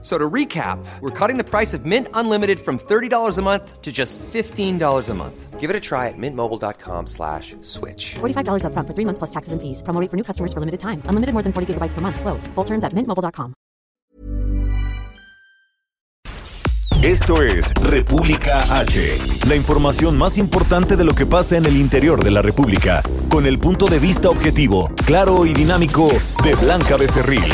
So to recap, we're cutting the price of Mint Unlimited from $30 a month to just $15 a month. Give it a try at mintmobile.com slash switch. $45 upfront for three months plus taxes and fees. Promo rate for new customers for limited time. Unlimited more than 40 gigabytes per month. Slows. Full terms at mintmobile.com. Esto es República H, la información más importante de lo que pasa en el interior de la República, con el punto de vista objetivo, claro y dinámico de Blanca Becerril.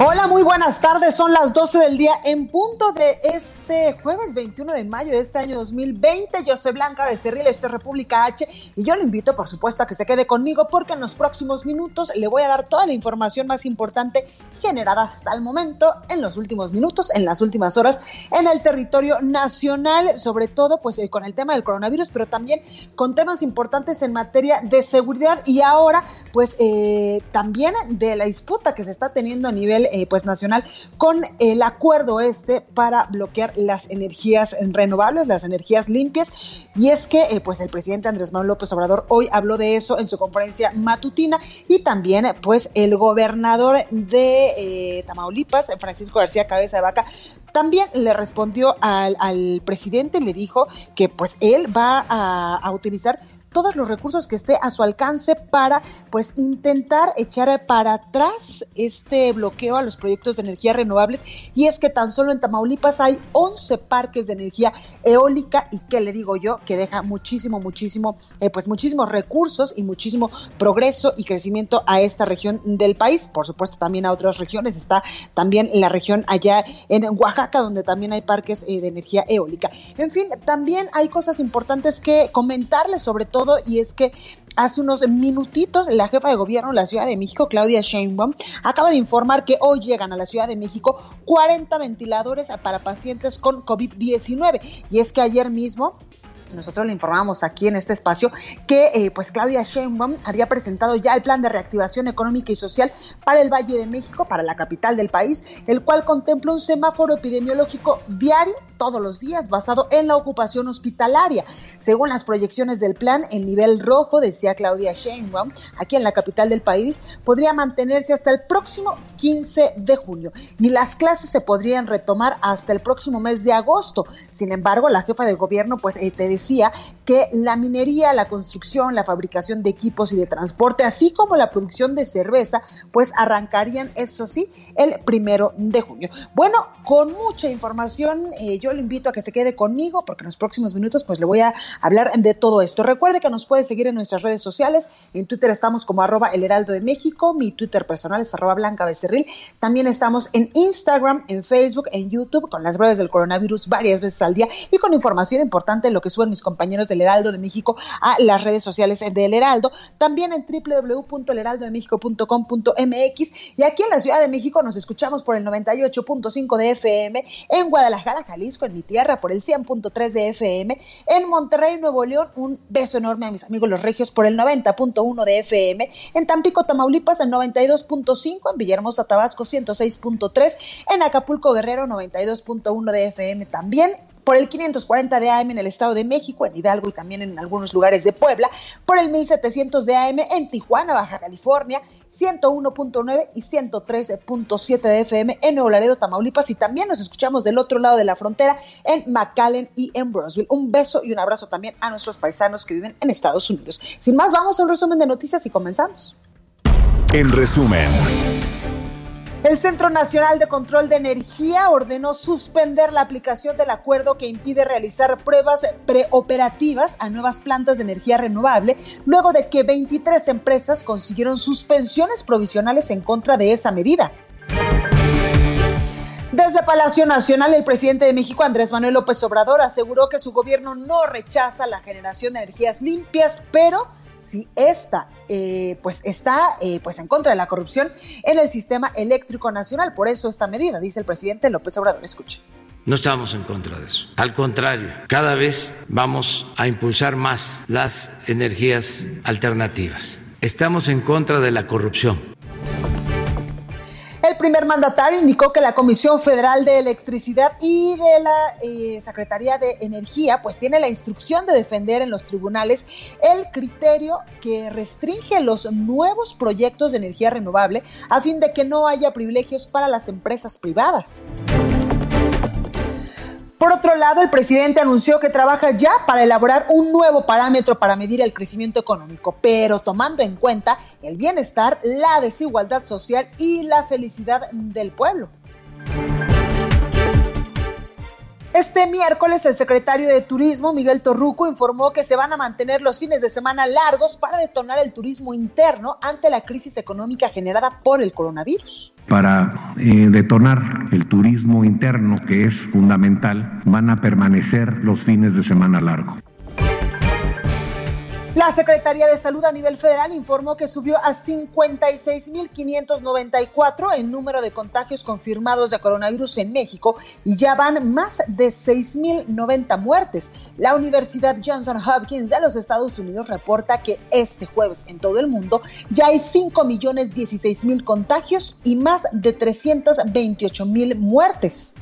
Hola, muy buenas tardes. Son las 12 del día en punto de este jueves 21 de mayo de este año 2020. Yo soy Blanca Becerril, esto es República H y yo lo invito, por supuesto, a que se quede conmigo porque en los próximos minutos le voy a dar toda la información más importante generada hasta el momento, en los últimos minutos, en las últimas horas, en el territorio nacional, sobre todo pues eh, con el tema del coronavirus, pero también con temas importantes en materia de seguridad y ahora pues eh, también de la disputa que se está teniendo a nivel eh, pues nacional con el acuerdo este para bloquear las energías renovables, las energías limpias. Y es que eh, pues el presidente Andrés Manuel López Obrador hoy habló de eso en su conferencia matutina y también pues el gobernador de eh, Tamaulipas, Francisco García Cabeza de Vaca, también le respondió al, presidente, le dijo que pues él va a utilizar todos los recursos que esté a su alcance para pues intentar echar para atrás este bloqueo a los proyectos de energía renovables. Y es que tan solo en Tamaulipas hay 11 parques de energía eólica y que le digo yo que deja muchísimo muchísimo eh, pues muchísimos recursos y muchísimo progreso y crecimiento a esta región del país. Por supuesto también a otras regiones. Está también la región allá en Oaxaca donde también hay parques eh, de energía eólica. En fin también hay cosas importantes que comentarles sobre todo y es que hace unos minutitos la jefa de gobierno de la Ciudad de México, Claudia Sheinbaum, acaba de informar que hoy llegan a la Ciudad de México 40 ventiladores para pacientes con COVID-19 y es que ayer mismo nosotros le informamos aquí en este espacio que eh, pues Claudia Sheinbaum había presentado ya el plan de reactivación económica y social para el Valle de México, para la capital del país, el cual contempla un semáforo epidemiológico diario todos los días basado en la ocupación hospitalaria. Según las proyecciones del plan, el nivel rojo, decía Claudia Sheinbaum, aquí en la capital del país, podría mantenerse hasta el próximo 15 de junio. Ni las clases se podrían retomar hasta el próximo mes de agosto. Sin embargo, la jefa de gobierno pues eh, te decía que la minería, la construcción, la fabricación de equipos y de transporte, así como la producción de cerveza, pues arrancarían, eso sí, el primero de junio. Bueno, con mucha información, eh, yo yo le invito a que se quede conmigo porque en los próximos minutos pues le voy a hablar de todo esto. Recuerde que nos puede seguir en nuestras redes sociales. En Twitter estamos como arroba el heraldo de México. Mi Twitter personal es arroba blanca También estamos en Instagram, en Facebook, en YouTube con las breves del coronavirus varias veces al día y con información importante en lo que suben mis compañeros del Heraldo de México a las redes sociales del Heraldo. También en www.elheraldodemexico.com.mx y aquí en la Ciudad de México nos escuchamos por el 98.5 de FM, en Guadalajara, Jalisco en mi tierra, por el 100.3 de FM. En Monterrey, Nuevo León, un beso enorme a mis amigos los regios por el 90.1 de FM. En Tampico, Tamaulipas, el 92.5. En Villahermosa, Tabasco, 106.3. En Acapulco, Guerrero, 92.1 de FM también por el 540 de AM en el Estado de México, en Hidalgo y también en algunos lugares de Puebla, por el 1700 de AM en Tijuana, Baja California, 101.9 y 113.7 de FM en Nuevo Laredo, Tamaulipas y también nos escuchamos del otro lado de la frontera en McAllen y en Brosville. Un beso y un abrazo también a nuestros paisanos que viven en Estados Unidos. Sin más, vamos a un resumen de noticias y comenzamos. En resumen. El Centro Nacional de Control de Energía ordenó suspender la aplicación del acuerdo que impide realizar pruebas preoperativas a nuevas plantas de energía renovable, luego de que 23 empresas consiguieron suspensiones provisionales en contra de esa medida. Desde Palacio Nacional, el presidente de México, Andrés Manuel López Obrador, aseguró que su gobierno no rechaza la generación de energías limpias, pero si esta eh, pues está eh, pues en contra de la corrupción en el sistema eléctrico nacional. Por eso esta medida, dice el presidente López Obrador. Escuche. No estamos en contra de eso. Al contrario, cada vez vamos a impulsar más las energías alternativas Estamos en contra de la corrupción. Primer mandatario indicó que la Comisión Federal de Electricidad y de la eh, Secretaría de Energía pues tiene la instrucción de defender en los tribunales el criterio que restringe los nuevos proyectos de energía renovable a fin de que no haya privilegios para las empresas privadas. Por otro lado, el presidente anunció que trabaja ya para elaborar un nuevo parámetro para medir el crecimiento económico, pero tomando en cuenta el bienestar, la desigualdad social y la felicidad del pueblo. Este miércoles el secretario de Turismo, Miguel Torruco, informó que se van a mantener los fines de semana largos para detonar el turismo interno ante la crisis económica generada por el coronavirus. Para eh, detonar el turismo interno, que es fundamental, van a permanecer los fines de semana largos. La Secretaría de Salud a nivel federal informó que subió a 56.594 el número de contagios confirmados de coronavirus en México y ya van más de 6.090 muertes. La Universidad Johnson Hopkins de los Estados Unidos reporta que este jueves en todo el mundo ya hay 5.016.000 contagios y más de 328.000 muertes.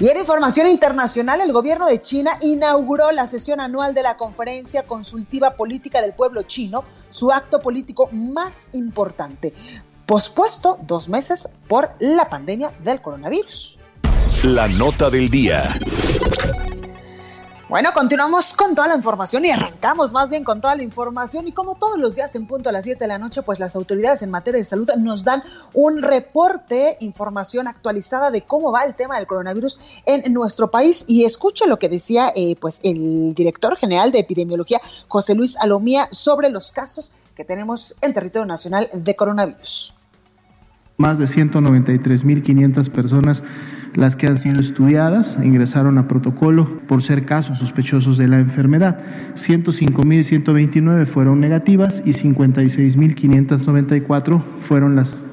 Y en información internacional, el gobierno de China inauguró la sesión anual de la Conferencia Consultiva Política del Pueblo Chino, su acto político más importante, pospuesto dos meses por la pandemia del coronavirus. La nota del día. Bueno, continuamos con toda la información y arrancamos más bien con toda la información y como todos los días en punto a las 7 de la noche, pues las autoridades en materia de salud nos dan un reporte, información actualizada de cómo va el tema del coronavirus en nuestro país y escuche lo que decía eh, pues el director general de epidemiología, José Luis Alomía, sobre los casos que tenemos en territorio nacional de coronavirus. Más de 193.500 personas las que han sido estudiadas ingresaron a protocolo por ser casos sospechosos de la enfermedad. 105.129 fueron negativas y 56.594 fueron las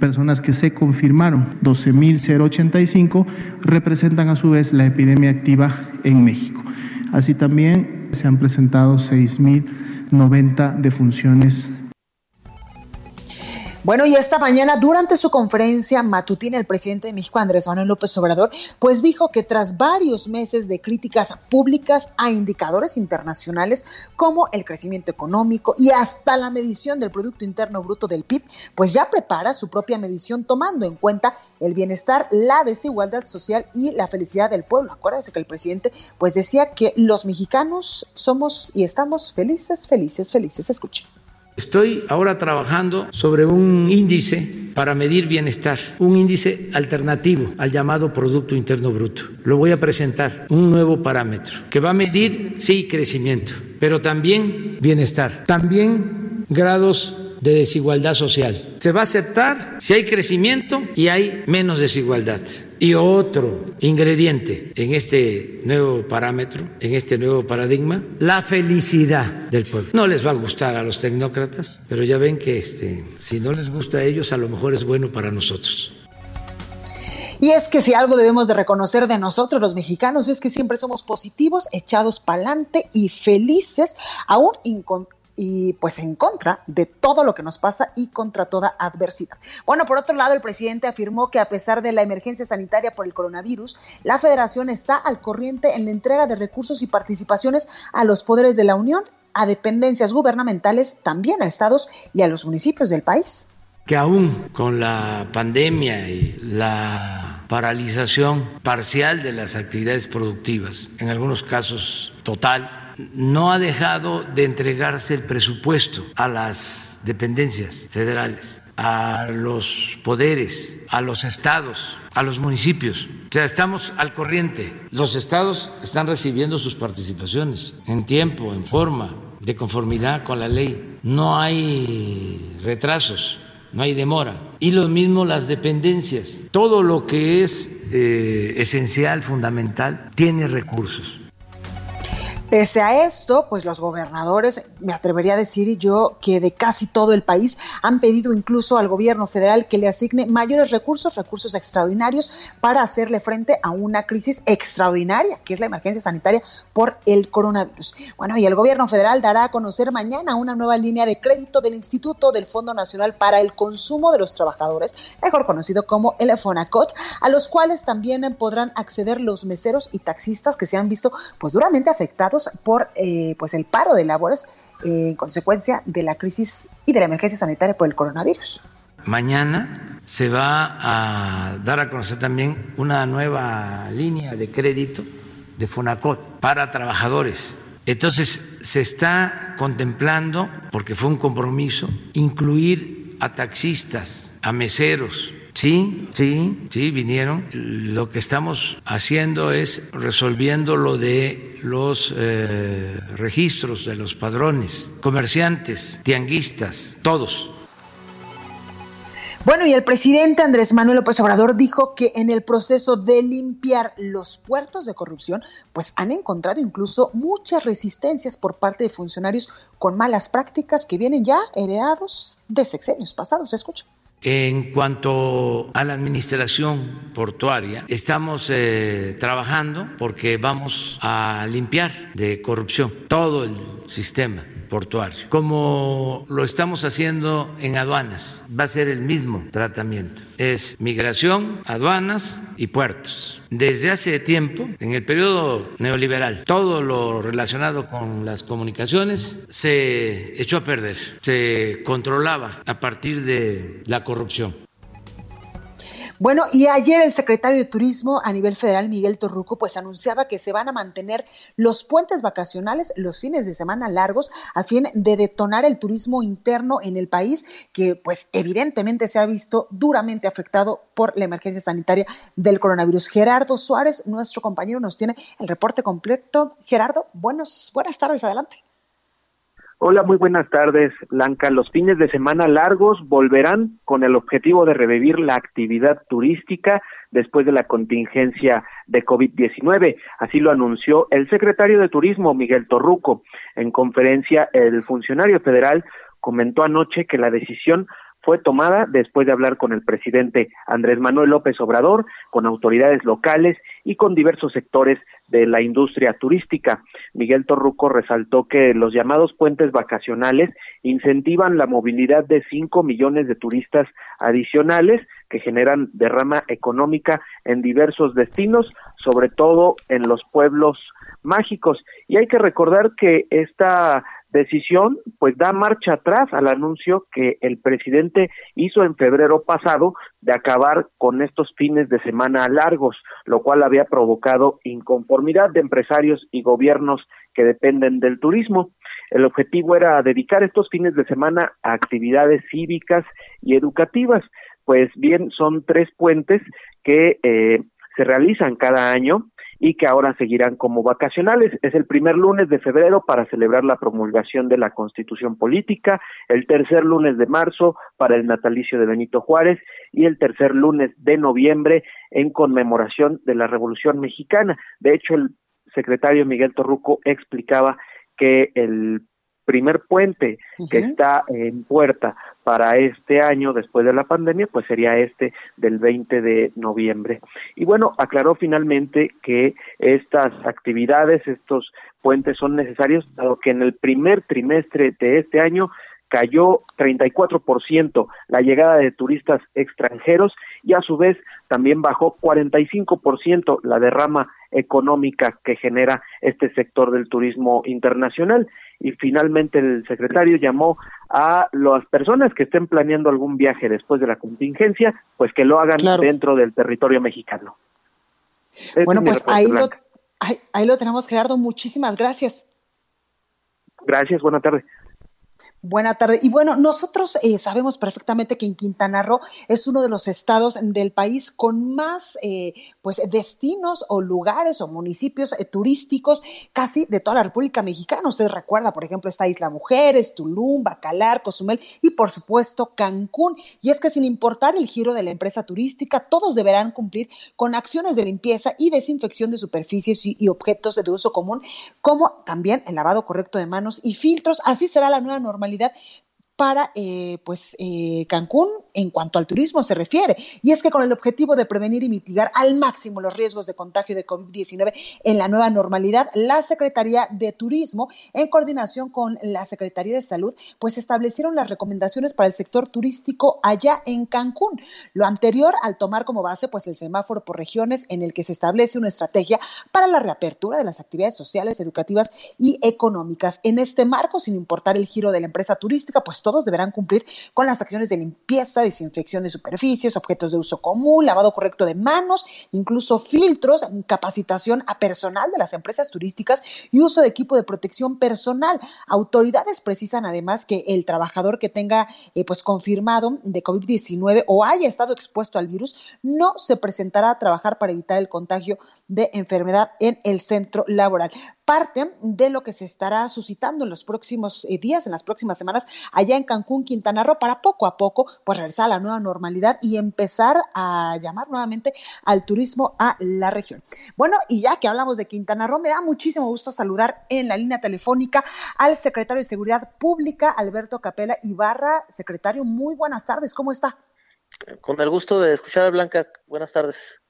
personas que se confirmaron. 12.085 representan a su vez la epidemia activa en México. Así también se han presentado 6.090 defunciones bueno, y esta mañana, durante su conferencia matutina, el presidente de México, Andrés Manuel López Obrador, pues dijo que tras varios meses de críticas públicas a indicadores internacionales como el crecimiento económico y hasta la medición del Producto Interno Bruto del PIB, pues ya prepara su propia medición tomando en cuenta el bienestar, la desigualdad social y la felicidad del pueblo. Acuérdense que el presidente pues decía que los mexicanos somos y estamos felices, felices, felices. Escuchen. Estoy ahora trabajando sobre un índice para medir bienestar, un índice alternativo al llamado Producto Interno Bruto. Lo voy a presentar, un nuevo parámetro que va a medir, sí, crecimiento, pero también bienestar, también grados de desigualdad social. Se va a aceptar si hay crecimiento y hay menos desigualdad. Y otro ingrediente en este nuevo parámetro, en este nuevo paradigma, la felicidad del pueblo. No les va a gustar a los tecnócratas, pero ya ven que este, si no les gusta a ellos, a lo mejor es bueno para nosotros. Y es que si algo debemos de reconocer de nosotros los mexicanos es que siempre somos positivos, echados para adelante y felices, aún y pues en contra de todo lo que nos pasa y contra toda adversidad. Bueno, por otro lado, el presidente afirmó que a pesar de la emergencia sanitaria por el coronavirus, la federación está al corriente en la entrega de recursos y participaciones a los poderes de la Unión, a dependencias gubernamentales, también a estados y a los municipios del país. Que aún con la pandemia y la paralización parcial de las actividades productivas, en algunos casos total, no ha dejado de entregarse el presupuesto a las dependencias federales, a los poderes, a los estados, a los municipios. O sea, estamos al corriente. Los estados están recibiendo sus participaciones en tiempo, en forma, de conformidad con la ley. No hay retrasos, no hay demora. Y lo mismo las dependencias. Todo lo que es eh, esencial, fundamental, tiene recursos. Pese a esto, pues los gobernadores, me atrevería a decir yo que de casi todo el país han pedido incluso al gobierno federal que le asigne mayores recursos, recursos extraordinarios para hacerle frente a una crisis extraordinaria, que es la emergencia sanitaria por el coronavirus. Bueno, y el gobierno federal dará a conocer mañana una nueva línea de crédito del Instituto del Fondo Nacional para el Consumo de los Trabajadores, mejor conocido como el FONACOT, a los cuales también podrán acceder los meseros y taxistas que se han visto pues duramente afectados por eh, pues el paro de labores eh, en consecuencia de la crisis y de la emergencia sanitaria por el coronavirus. Mañana se va a dar a conocer también una nueva línea de crédito de Fonacot para trabajadores. Entonces se está contemplando, porque fue un compromiso, incluir a taxistas, a meseros, Sí, sí, sí, vinieron. Lo que estamos haciendo es resolviendo lo de los eh, registros de los padrones, comerciantes, tianguistas, todos. Bueno, y el presidente Andrés Manuel López Obrador dijo que en el proceso de limpiar los puertos de corrupción, pues han encontrado incluso muchas resistencias por parte de funcionarios con malas prácticas que vienen ya heredados de sexenios pasados. Escucha. En cuanto a la administración portuaria, estamos eh, trabajando porque vamos a limpiar de corrupción todo el sistema portuario. Como lo estamos haciendo en aduanas, va a ser el mismo tratamiento. Es migración, aduanas y puertos. Desde hace tiempo, en el periodo neoliberal, todo lo relacionado con las comunicaciones se echó a perder, se controlaba a partir de la corrupción. Bueno, y ayer el secretario de Turismo a nivel federal, Miguel Torruco, pues anunciaba que se van a mantener los puentes vacacionales, los fines de semana largos, a fin de detonar el turismo interno en el país, que pues evidentemente se ha visto duramente afectado por la emergencia sanitaria del coronavirus. Gerardo Suárez, nuestro compañero, nos tiene el reporte completo. Gerardo, buenos, buenas tardes, adelante. Hola, muy buenas tardes, Blanca. Los fines de semana largos volverán con el objetivo de revivir la actividad turística después de la contingencia de COVID-19. Así lo anunció el secretario de Turismo, Miguel Torruco. En conferencia, el funcionario federal comentó anoche que la decisión fue tomada después de hablar con el presidente Andrés Manuel López Obrador, con autoridades locales y con diversos sectores de la industria turística. Miguel Torruco resaltó que los llamados puentes vacacionales incentivan la movilidad de cinco millones de turistas adicionales que generan derrama económica en diversos destinos, sobre todo en los pueblos mágicos. Y hay que recordar que esta decisión pues da marcha atrás al anuncio que el presidente hizo en febrero pasado de acabar con estos fines de semana largos, lo cual había provocado inconformidad de empresarios y gobiernos que dependen del turismo. El objetivo era dedicar estos fines de semana a actividades cívicas y educativas, pues bien son tres puentes que eh, se realizan cada año y que ahora seguirán como vacacionales. Es el primer lunes de febrero para celebrar la promulgación de la Constitución Política, el tercer lunes de marzo para el natalicio de Benito Juárez y el tercer lunes de noviembre en conmemoración de la Revolución Mexicana. De hecho, el secretario Miguel Torruco explicaba que el primer puente que está en puerta para este año después de la pandemia, pues sería este del 20 de noviembre. Y bueno, aclaró finalmente que estas actividades, estos puentes son necesarios, dado que en el primer trimestre de este año cayó 34% la llegada de turistas extranjeros y a su vez también bajó 45% la derrama económica que genera este sector del turismo internacional. Y finalmente el secretario llamó a las personas que estén planeando algún viaje después de la contingencia, pues que lo hagan dentro del territorio mexicano. bueno, pues ahí lo, ahí, ahí lo tenemos, Gerardo. Muchísimas gracias. Gracias, buena tarde. Buena tarde. Y bueno, nosotros eh, sabemos perfectamente que en Quintana Roo es uno de los estados del país con más eh, pues destinos o lugares o municipios eh, turísticos casi de toda la República Mexicana. Usted recuerda, por ejemplo, esta Isla Mujeres, Tulum, Bacalar, Cozumel y por supuesto Cancún. Y es que sin importar el giro de la empresa turística, todos deberán cumplir con acciones de limpieza y desinfección de superficies y, y objetos de uso común, como también el lavado correcto de manos y filtros. Así será la nueva normalidad normalidad, para eh, pues, eh, Cancún en cuanto al turismo se refiere. Y es que con el objetivo de prevenir y mitigar al máximo los riesgos de contagio de COVID-19 en la nueva normalidad, la Secretaría de Turismo, en coordinación con la Secretaría de Salud, pues establecieron las recomendaciones para el sector turístico allá en Cancún. Lo anterior al tomar como base pues el semáforo por regiones en el que se establece una estrategia para la reapertura de las actividades sociales, educativas y económicas. En este marco, sin importar el giro de la empresa turística, pues todos deberán cumplir con las acciones de limpieza, desinfección de superficies, objetos de uso común, lavado correcto de manos, incluso filtros, capacitación a personal de las empresas turísticas y uso de equipo de protección personal. Autoridades precisan además que el trabajador que tenga eh, pues confirmado de COVID-19 o haya estado expuesto al virus no se presentará a trabajar para evitar el contagio de enfermedad en el centro laboral parte de lo que se estará suscitando en los próximos eh, días, en las próximas semanas, allá Cancún, Quintana Roo, para poco a poco, pues regresar a la nueva normalidad y empezar a llamar nuevamente al turismo a la región. Bueno, y ya que hablamos de Quintana Roo, me da muchísimo gusto saludar en la línea telefónica al secretario de Seguridad Pública, Alberto Capela Ibarra. Secretario, muy buenas tardes, ¿cómo está? Con el gusto de escuchar a Blanca, buenas tardes.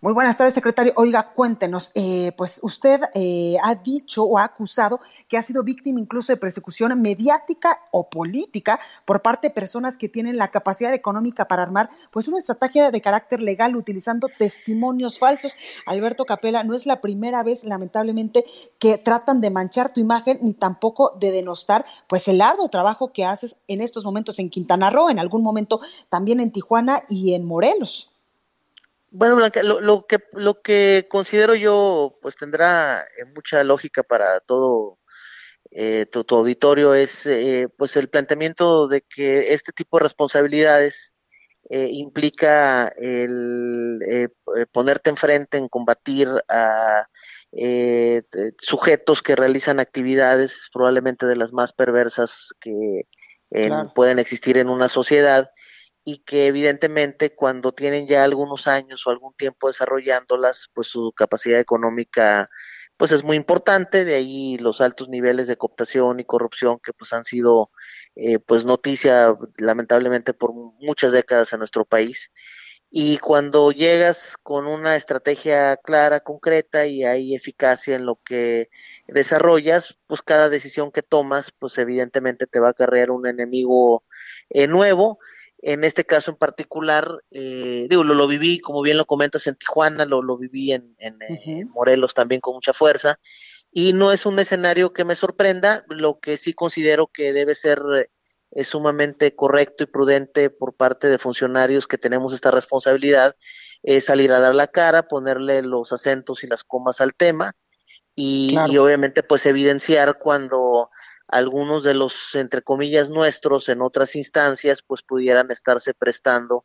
Muy buenas tardes, secretario. Oiga, cuéntenos, eh, pues usted eh, ha dicho o ha acusado que ha sido víctima incluso de persecución mediática o política por parte de personas que tienen la capacidad económica para armar pues una estrategia de carácter legal utilizando testimonios falsos. Alberto Capela, no es la primera vez, lamentablemente, que tratan de manchar tu imagen ni tampoco de denostar pues el arduo trabajo que haces en estos momentos en Quintana Roo, en algún momento también en Tijuana y en Morelos. Bueno, Blanca, lo, que lo que considero yo, pues tendrá eh, mucha lógica para todo eh, tu, auditorio es, eh, pues el planteamiento de que este tipo de responsabilidades implica el ponerte enfrente en combatir a sujetos que realizan actividades probablemente de las más perversas que pueden existir en una sociedad y que evidentemente cuando tienen ya algunos años o algún tiempo desarrollándolas, pues su capacidad económica pues es muy importante, de ahí los altos niveles de cooptación y corrupción que pues han sido eh, pues noticia lamentablemente por muchas décadas en nuestro país. Y cuando llegas con una estrategia clara, concreta y hay eficacia en lo que desarrollas, pues cada decisión que tomas, pues evidentemente te va a acarrear un enemigo eh, nuevo en este caso en particular, eh, digo, lo, viví, como bien lo comentas, en Tijuana, lo, lo viví en, en, Morelos también con mucha fuerza, y no es un escenario que me sorprenda, lo que sí considero que debe ser eh, sumamente correcto y prudente por parte de funcionarios que tenemos esta responsabilidad, es salir a dar la cara, ponerle los acentos y las comas al tema, y, y obviamente pues evidenciar cuando algunos de los, entre comillas, nuestros en otras instancias, pues pudieran estarse prestando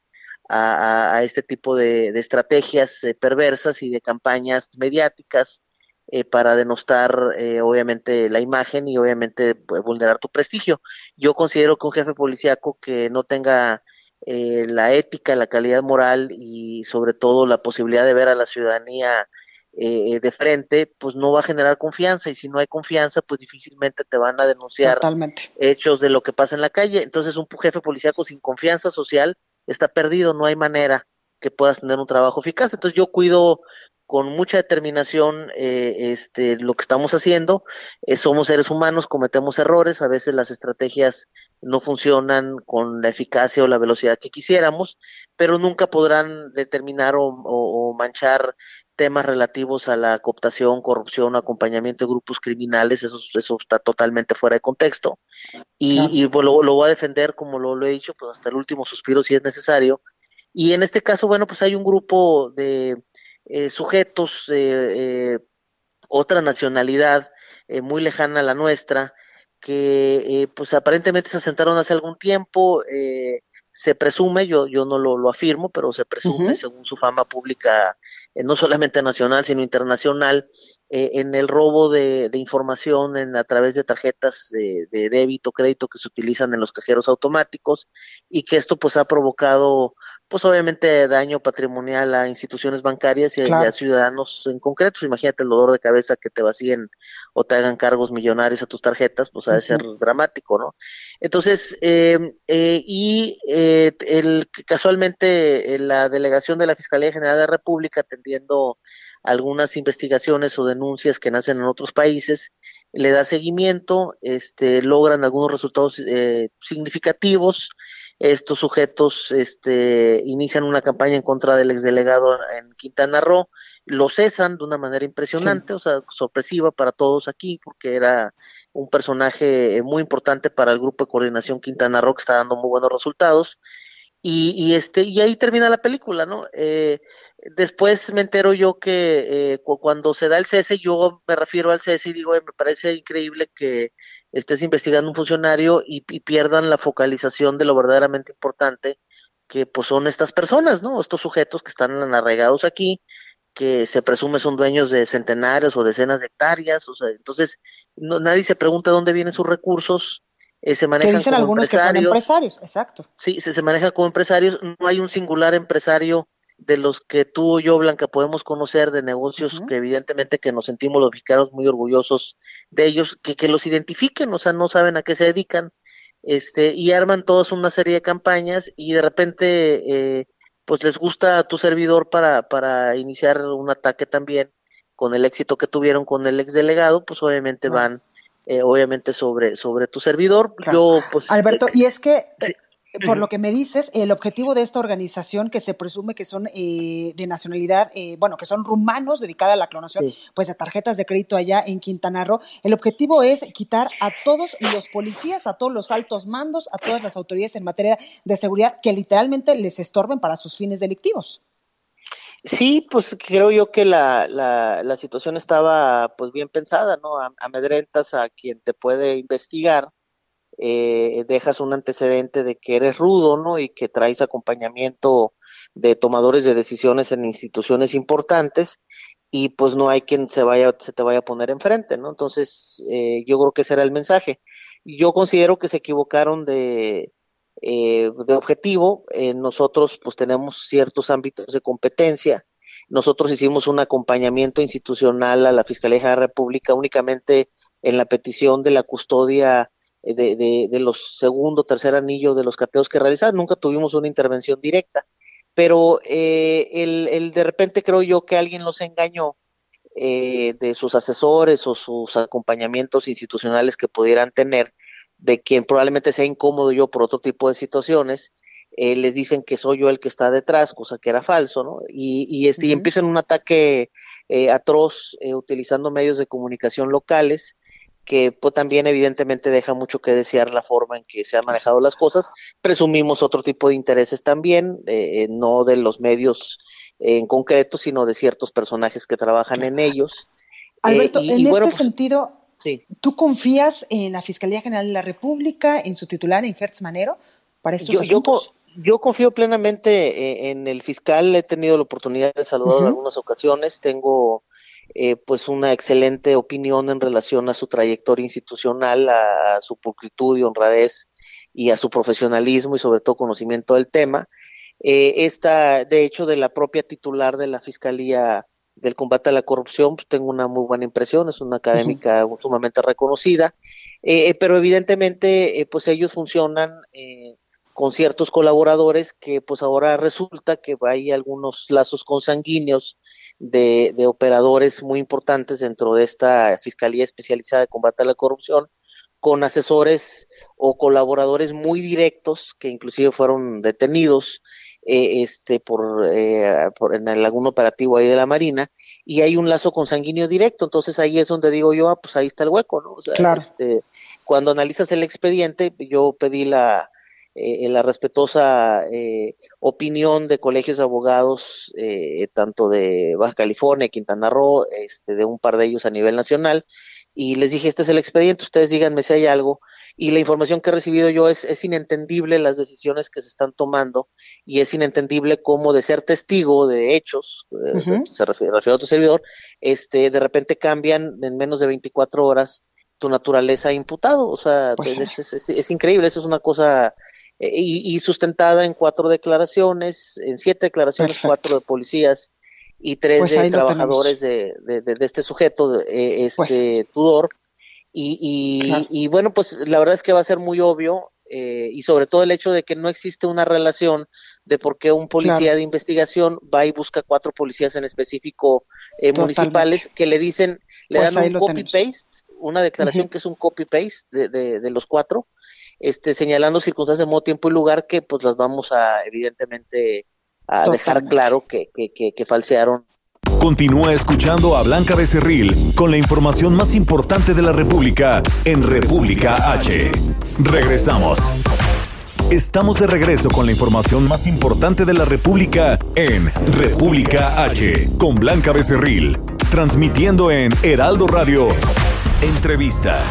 a, este tipo de, estrategias eh, perversas y de campañas mediáticas eh, para denostar, eh, obviamente, la imagen y, obviamente, pues, vulnerar tu prestigio. Yo considero que un jefe policíaco que no tenga la ética, la calidad moral y, sobre todo, la posibilidad de ver a la ciudadanía eh, de frente, pues no va a generar confianza y si no hay confianza, pues difícilmente te van a denunciar hechos de lo que pasa en la calle. Entonces un jefe policíaco sin confianza social está perdido, no hay manera que puedas tener un trabajo eficaz. Entonces yo cuido con mucha determinación eh, este, lo que estamos haciendo. Eh, somos seres humanos, cometemos errores, a veces las estrategias no funcionan con la eficacia o la velocidad que quisiéramos, pero nunca podrán determinar o manchar temas relativos a la cooptación, corrupción, acompañamiento de grupos criminales, eso, eso está totalmente fuera de contexto. Y, pues, lo, voy a defender, como lo, he dicho, pues hasta el último suspiro si es necesario. Y en este caso, bueno, pues hay un grupo de eh, sujetos, eh, eh, otra nacionalidad muy lejana a la nuestra, que pues aparentemente se asentaron hace algún tiempo, se presume, yo, yo no lo, lo afirmo, pero se presume, según su fama pública, no solamente nacional, sino internacional, eh, en el robo de, información en, a través de tarjetas de, débito, crédito que se utilizan en los cajeros automáticos y que esto pues ha provocado pues obviamente daño patrimonial a instituciones bancarias y, a ciudadanos en concreto. Imagínate el dolor de cabeza que te vacíen o te hagan cargos millonarios a tus tarjetas, pues ha de ser dramático, ¿no? Entonces, em, eh, y eh, el, casualmente la delegación de la Fiscalía General de la República atendiendo algunas investigaciones o denuncias que nacen en otros países, le da seguimiento, este, logran algunos resultados eh, significativos. Estos sujetos este, inician una campaña en contra del exdelegado en Quintana Roo, lo cesan de una manera impresionante, o sea, sorpresiva para todos aquí, porque era un personaje muy importante para el grupo de coordinación Quintana Roo que está dando muy buenos resultados. Y, y este, y ahí termina la película, ¿no? Eh, Después me entero yo que eh, cuando se da el cese, yo me refiero al cese y digo, me parece increíble que estés investigando un funcionario y, pierdan la focalización de lo verdaderamente importante, que pues son estas personas, ¿no? Estos sujetos que están arraigados aquí, que se presume son dueños de centenares o decenas de hectáreas, o sea, entonces nadie se pregunta dónde vienen sus recursos, eh, se manejan dicen como algunos que son empresarios, exacto. Sí, se, se maneja como empresarios, no hay un singular empresario de los que tú o yo, Blanca, podemos conocer de negocios que evidentemente que nos sentimos los mexicanos muy orgullosos de ellos, que, que los identifiquen, o sea, no saben a qué se dedican, este, y arman todas una serie de campañas y de repente, eh, pues les gusta a tu servidor para, para iniciar un ataque también con el éxito que tuvieron con el ex delegado, pues obviamente van, eh, obviamente sobre, sobre tu servidor. Yo, pues, Alberto, y es que por lo que me dices, el objetivo de esta organización que se presume que son eh, de nacionalidad, eh, bueno, que son rumanos, dedicada a la clonación, pues de tarjetas de crédito allá en Quintana Roo, el objetivo es quitar a todos los policías, a todos los altos mandos, a todas las autoridades en materia de seguridad que literalmente les estorben para sus fines delictivos. Sí, pues creo yo que la, la, la situación estaba pues bien pensada, ¿no? Amedrentas a quien te puede investigar eh, dejas un antecedente de que eres rudo, ¿no? Y que traes acompañamiento de tomadores de decisiones en instituciones importantes y pues no hay quien se vaya, se te vaya a poner enfrente, ¿no? Entonces, eh, yo creo que ese era el mensaje. Yo considero que se equivocaron de, eh, de objetivo. nosotros pues tenemos ciertos ámbitos de competencia. Nosotros hicimos un acompañamiento institucional a la Fiscalía de la República únicamente en la petición de la custodia eh, de, de, los segundo, tercer anillo de los cateos que realizaban, nunca tuvimos una intervención directa, pero eh, el, el, de repente creo yo que alguien los engañó eh, de sus asesores o sus acompañamientos institucionales que pudieran tener, de quien probablemente sea incómodo yo por otro tipo de situaciones, les dicen que soy yo el que está detrás, cosa que era falso, ¿no? Y, y, este, y empiezan un ataque atroz utilizando medios de comunicación locales, que pues, también evidentemente deja mucho que desear la forma en que se han manejado las cosas. Presumimos otro tipo de intereses también, eh, no de los medios en concreto, sino de ciertos personajes que trabajan en ellos. Alberto, eh, en este pues, sentido, ¿tú confías en la Fiscalía General de la República, en su titular, en Hertz Manero, para estos yo, asuntos? Yo, confío plenamente eh, en el fiscal, he tenido la oportunidad de saludar en algunas ocasiones, tengo eh, pues una excelente opinión en relación a su trayectoria institucional, a, su pulcritud y honradez y a su profesionalismo y sobre todo conocimiento del tema. Eh, esta, de hecho, de la propia titular de la Fiscalía del Combate a la Corrupción, pues tengo una muy buena impresión, es una académica sumamente reconocida, eh, pero evidentemente, pues ellos funcionan con ciertos colaboradores que pues ahora resulta que hay algunos lazos consanguíneos de, de, operadores muy importantes dentro de esta Fiscalía Especializada de Combate a la Corrupción, con asesores o colaboradores muy directos que inclusive fueron detenidos eh, este por, eh, por, en algún operativo ahí de la Marina y hay un lazo consanguíneo directo. Entonces ahí es donde digo yo ah, pues ahí está el hueco no o sea, este, cuando analizas el expediente yo pedí la eh, la respetuosa eh, opinión de colegios de abogados, eh, tanto de Baja California, Quintana Roo, este, de un par de ellos a nivel nacional, y les dije, este es el expediente, ustedes díganme si hay algo. Y la información que he recibido yo es, es inentendible las decisiones que se están tomando y es inentendible cómo de ser testigo de hechos, eh, se refiere, a otro servidor, este, de repente cambian en menos de 24 horas tu naturaleza imputado. O sea, pues es, increíble, eso es una cosa eh, y, sustentada en cuatro declaraciones, en siete declaraciones, cuatro de policías y tres pues de trabajadores de, de, este sujeto, eh, pues este Tudor. Y, y, bueno, pues la verdad es que va a ser muy obvio eh, y sobre todo el hecho de que no existe una relación de por qué un policía de investigación va y busca cuatro policías en específico eh, municipales que le dicen, le pues dan un copy-paste, una declaración que es un copy-paste de, de, de, los cuatro, este, señalando circunstancias de modo, tiempo y lugar que pues las vamos a evidentemente a dejar claro que, que, que, falsearon Continúa escuchando a Blanca Becerril con la información más importante de la República en República H. Regresamos. Estamos de regreso con la información más importante de la República en República H con Blanca Becerril, transmitiendo en Heraldo Radio. Entrevista.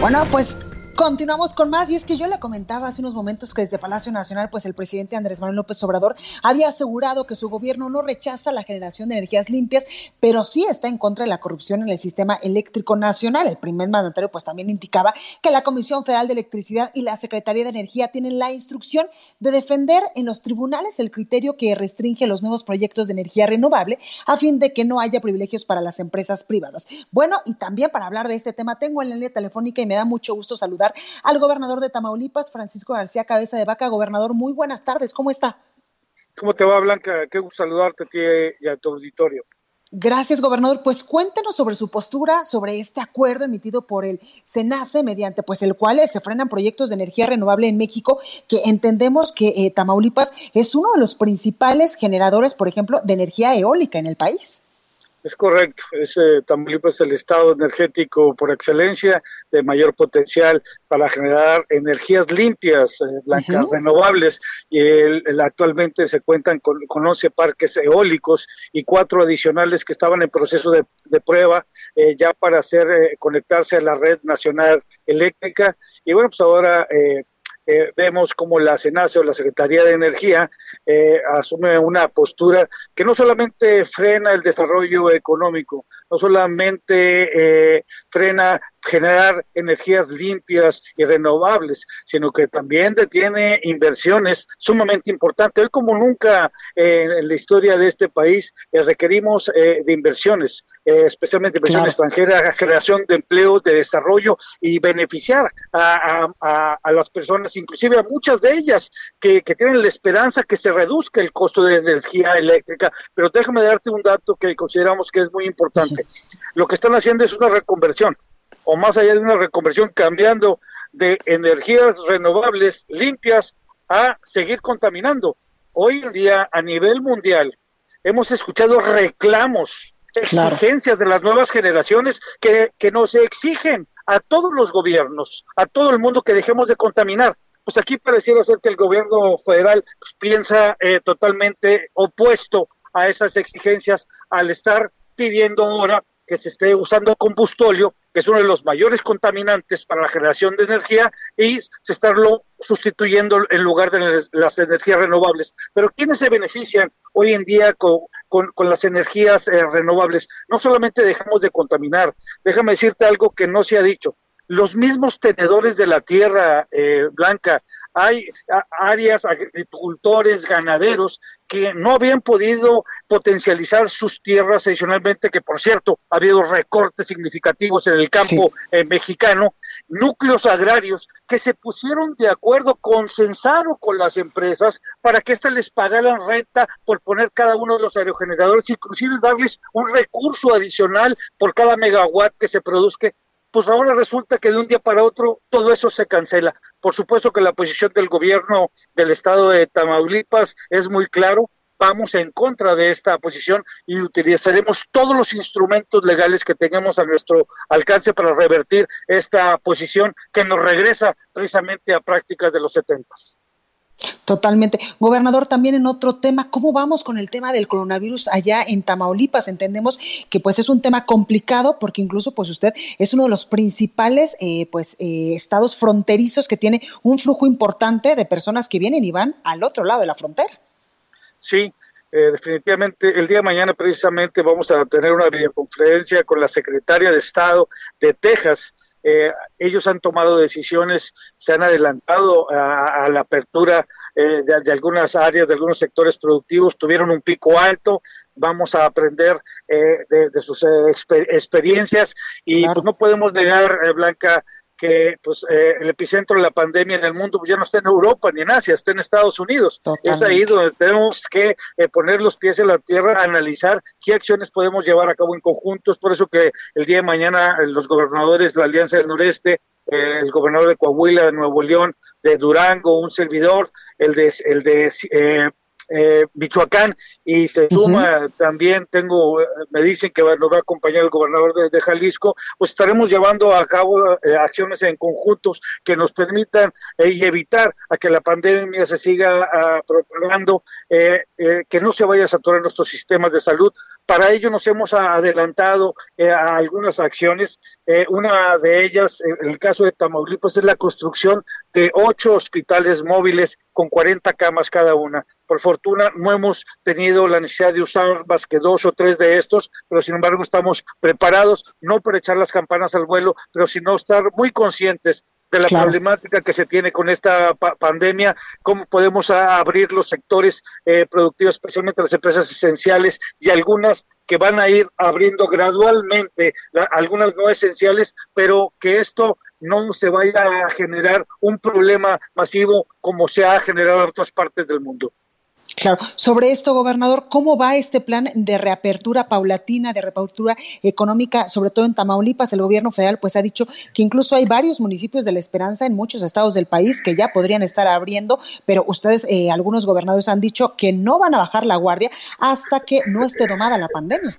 Bueno, pues Continuamos con más y es que yo le comentaba hace unos momentos que desde Palacio Nacional, pues el presidente Andrés Manuel López Obrador había asegurado que su gobierno no rechaza la generación de energías limpias, pero sí está en contra de la corrupción en el sistema eléctrico nacional. El primer mandatario pues también indicaba que la Comisión Federal de Electricidad y la Secretaría de Energía tienen la instrucción de defender en los tribunales el criterio que restringe los nuevos proyectos de energía renovable a fin de que no haya privilegios para las empresas privadas. Bueno, y también para hablar de este tema tengo en la línea telefónica y me da mucho gusto saludar al gobernador de Tamaulipas, Francisco García Cabeza de Vaca. Gobernador, muy buenas tardes, ¿cómo está? ¿Cómo te va, Blanca? Qué gusto saludarte a ti y a tu auditorio. Gracias, gobernador. Pues cuéntenos sobre su postura sobre este acuerdo emitido por el SENACE, mediante pues el cual se frenan proyectos de energía renovable en México, que entendemos que eh, Tamaulipas es uno de los principales generadores, por ejemplo, de energía eólica en el país. Es correcto, es, eh, Tamaulipas es el estado energético por excelencia de mayor potencial para generar energías limpias, eh, blancas, renovables, y el, actualmente se cuentan con, con, 11 parques eólicos y cuatro adicionales que estaban en proceso de, prueba eh, ya para hacer conectarse a la red nacional eléctrica. Y bueno, pues ahora eh, vemos como la SENACE o la Secretaría de Energía eh, asume una postura que no solamente frena el desarrollo económico, no solamente eh, frena generar energías limpias y renovables, sino que también detiene inversiones sumamente importantes. Hoy como nunca en la historia de este país requerimos de inversiones, especialmente inversión extranjera, creación de empleos, de desarrollo y beneficiar a, a, a las personas inclusive a muchas de ellas que, tienen la esperanza que se reduzca el costo de energía eléctrica. Pero déjame darte un dato que consideramos que es muy importante. Lo que están haciendo es una reconversión, o más allá de una reconversión, cambiando de energías renovables limpias a seguir contaminando. Hoy en día, a nivel mundial, hemos escuchado reclamos, exigencias de las nuevas generaciones que, que nos exigen a todos los gobiernos, a todo el mundo que dejemos de contaminar. Pues aquí pareciera ser que el gobierno federal piensa eh, totalmente opuesto a esas exigencias al estar pidiendo ahora que se esté usando combustóleo, que es uno de los mayores contaminantes para la generación de energía, y se estarlo sustituyendo en lugar de las energías renovables. Pero ¿quiénes se benefician hoy en día con, las energías eh, renovables? No solamente dejamos de contaminar, déjame decirte algo que no se ha dicho los mismos tenedores de la tierra eh, blanca, hay áreas, agricultores, ganaderos que no habían podido potencializar sus tierras adicionalmente, que por cierto ha habido recortes significativos en el campo eh, mexicano, núcleos agrarios que se pusieron de acuerdo, consensaron con las empresas para que éstas les pagaran renta por poner cada uno de los aerogeneradores, inclusive darles un recurso adicional por cada megawatt que se produzca pues ahora resulta que de un día para otro todo eso se cancela. Por supuesto que la posición del gobierno del estado de Tamaulipas es muy claro, vamos en contra de esta posición y utilizaremos todos los instrumentos legales que tengamos a nuestro alcance para revertir esta posición que nos regresa precisamente a prácticas de los setentas. Totalmente. Gobernador, también en otro tema, ¿cómo vamos con el tema del coronavirus allá en Tamaulipas? Entendemos que pues es un tema complicado porque incluso pues usted es uno de los principales eh, pues eh, estados fronterizos que tiene un flujo importante de personas que vienen y van al otro lado de la frontera. Sí, eh, definitivamente el día de mañana precisamente vamos a tener una videoconferencia con la secretaria de Estado de Texas, eh, ellos han tomado decisiones, se han adelantado a, la apertura eh, de, algunas áreas, de algunos sectores productivos, tuvieron un pico alto, vamos a aprender eh, de, sus experiencias. Y pues no podemos negar, Blanca, que pues eh, el epicentro de la pandemia en el mundo pues, ya no está en Europa ni en Asia, está en Estados Unidos. Es ahí donde tenemos que eh, poner los pies en la tierra, analizar qué acciones podemos llevar a cabo en conjunto. Es por eso que el día de mañana eh, los gobernadores de la Alianza del Noreste el gobernador de Coahuila, de Nuevo León, de Durango, un servidor, el de, el de eh, Michoacán y se suma también, tengo, me dicen que nos va a acompañar el gobernador de, Jalisco, pues estaremos llevando a cabo eh, acciones en conjuntos que nos permitan eh, evitar a que la pandemia se siga uh, propagando, que no se vaya a saturar nuestros sistemas de salud. Para ello nos hemos adelantado a algunas acciones. Una de ellas, en el caso de Tamaulipas, es la construcción de ocho hospitales móviles con 40 camas cada una. Por fortuna no hemos tenido la necesidad de usar más que dos o tres de estos, pero sin embargo estamos preparados, no por echar las campanas al vuelo, pero sino estar muy conscientes de la problemática que se tiene con esta pandemia, cómo podemos abrir los sectores eh, productivos, especialmente las empresas esenciales y algunas que van a ir abriendo gradualmente, algunas no esenciales, pero que esto no se vaya a generar un problema masivo como se ha generado en otras partes del mundo. Claro, sobre esto, gobernador, ¿cómo va este plan de reapertura paulatina, de reapertura económica, sobre todo en Tamaulipas? El gobierno federal pues ha dicho que incluso hay varios municipios de la Esperanza en muchos estados del país que ya podrían estar abriendo, pero ustedes, eh, algunos gobernadores han dicho que no van a bajar la guardia hasta que no esté domada la pandemia.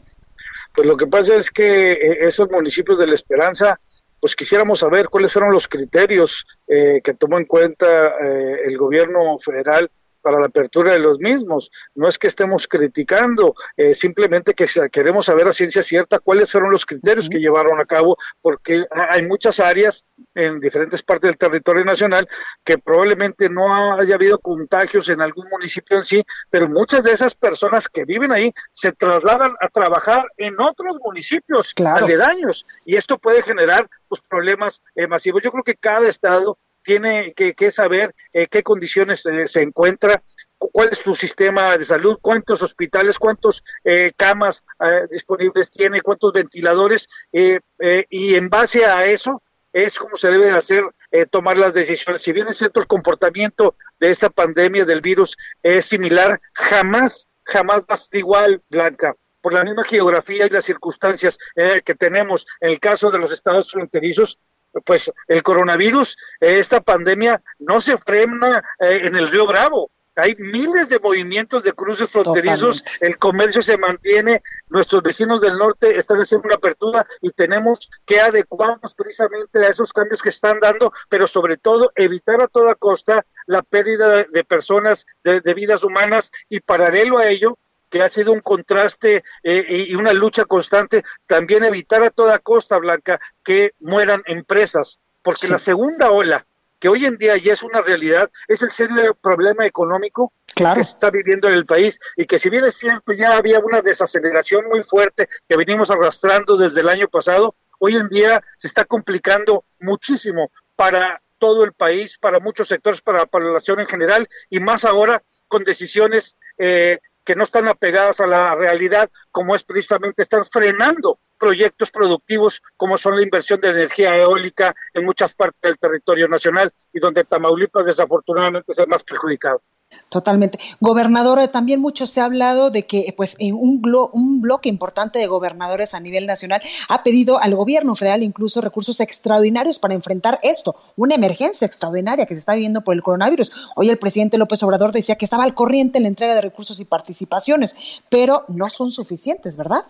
Pues lo que pasa es que eh, esos municipios de la Esperanza pues quisiéramos saber cuáles fueron los criterios eh, que tomó en cuenta eh, el gobierno federal para la apertura de los mismos. No es que estemos criticando, eh, simplemente que queremos saber a ciencia cierta cuáles fueron los criterios que llevaron a cabo, porque hay muchas áreas en diferentes partes del territorio nacional que probablemente no haya habido contagios en algún municipio en sí, pero muchas de esas personas que viven ahí se trasladan a trabajar en otros municipios aledaños y esto puede generar pues, problemas eh, masivos. Yo creo que cada estado tiene que, saber eh, qué condiciones eh, se encuentra, cuál es su sistema de salud, cuántos hospitales, cuántas eh, camas disponibles tiene, cuántos ventiladores, y en base a eso es como se debe hacer tomar las decisiones. Si bien es cierto el comportamiento de esta pandemia del virus es similar, jamás, jamás va a ser igual, Blanca por la misma geografía y las circunstancias que tenemos en el caso de los estados fronterizos, pues el coronavirus, eh, esta pandemia no se frena eh, en el río Bravo. Hay miles de movimientos de cruces fronterizos, el comercio se mantiene, nuestros vecinos del norte están haciendo una apertura y tenemos que adecuarnos precisamente a esos cambios que están dando, pero sobre todo evitar a toda costa la pérdida de, personas, de vidas humanas y paralelo a ello, que ha sido un contraste eh, y una lucha constante, también evitar a toda costa, Blanca, que mueran empresas, porque la segunda ola, que hoy en día ya es una realidad, es el serio problema económico que está viviendo en el país y que si bien es cierto ya había una desaceleración muy fuerte que venimos arrastrando desde el año pasado, hoy en día se está complicando muchísimo para todo el país, para muchos sectores, para la población en general y más ahora con decisiones eh, que no están apegadas a la realidad, como es precisamente, están frenando proyectos productivos como son la inversión de energía eólica en muchas partes del territorio nacional y donde Tamaulipas desafortunadamente es el más perjudicado. Totalmente. Gobernador, también mucho se ha hablado de que pues un, un bloque importante de gobernadores a nivel nacional ha pedido al gobierno federal incluso recursos extraordinarios para enfrentar esto, una emergencia extraordinaria que se está viviendo por el coronavirus. Hoy el presidente López Obrador decía que estaba al corriente en la entrega de recursos y participaciones, pero no son suficientes, ¿verdad?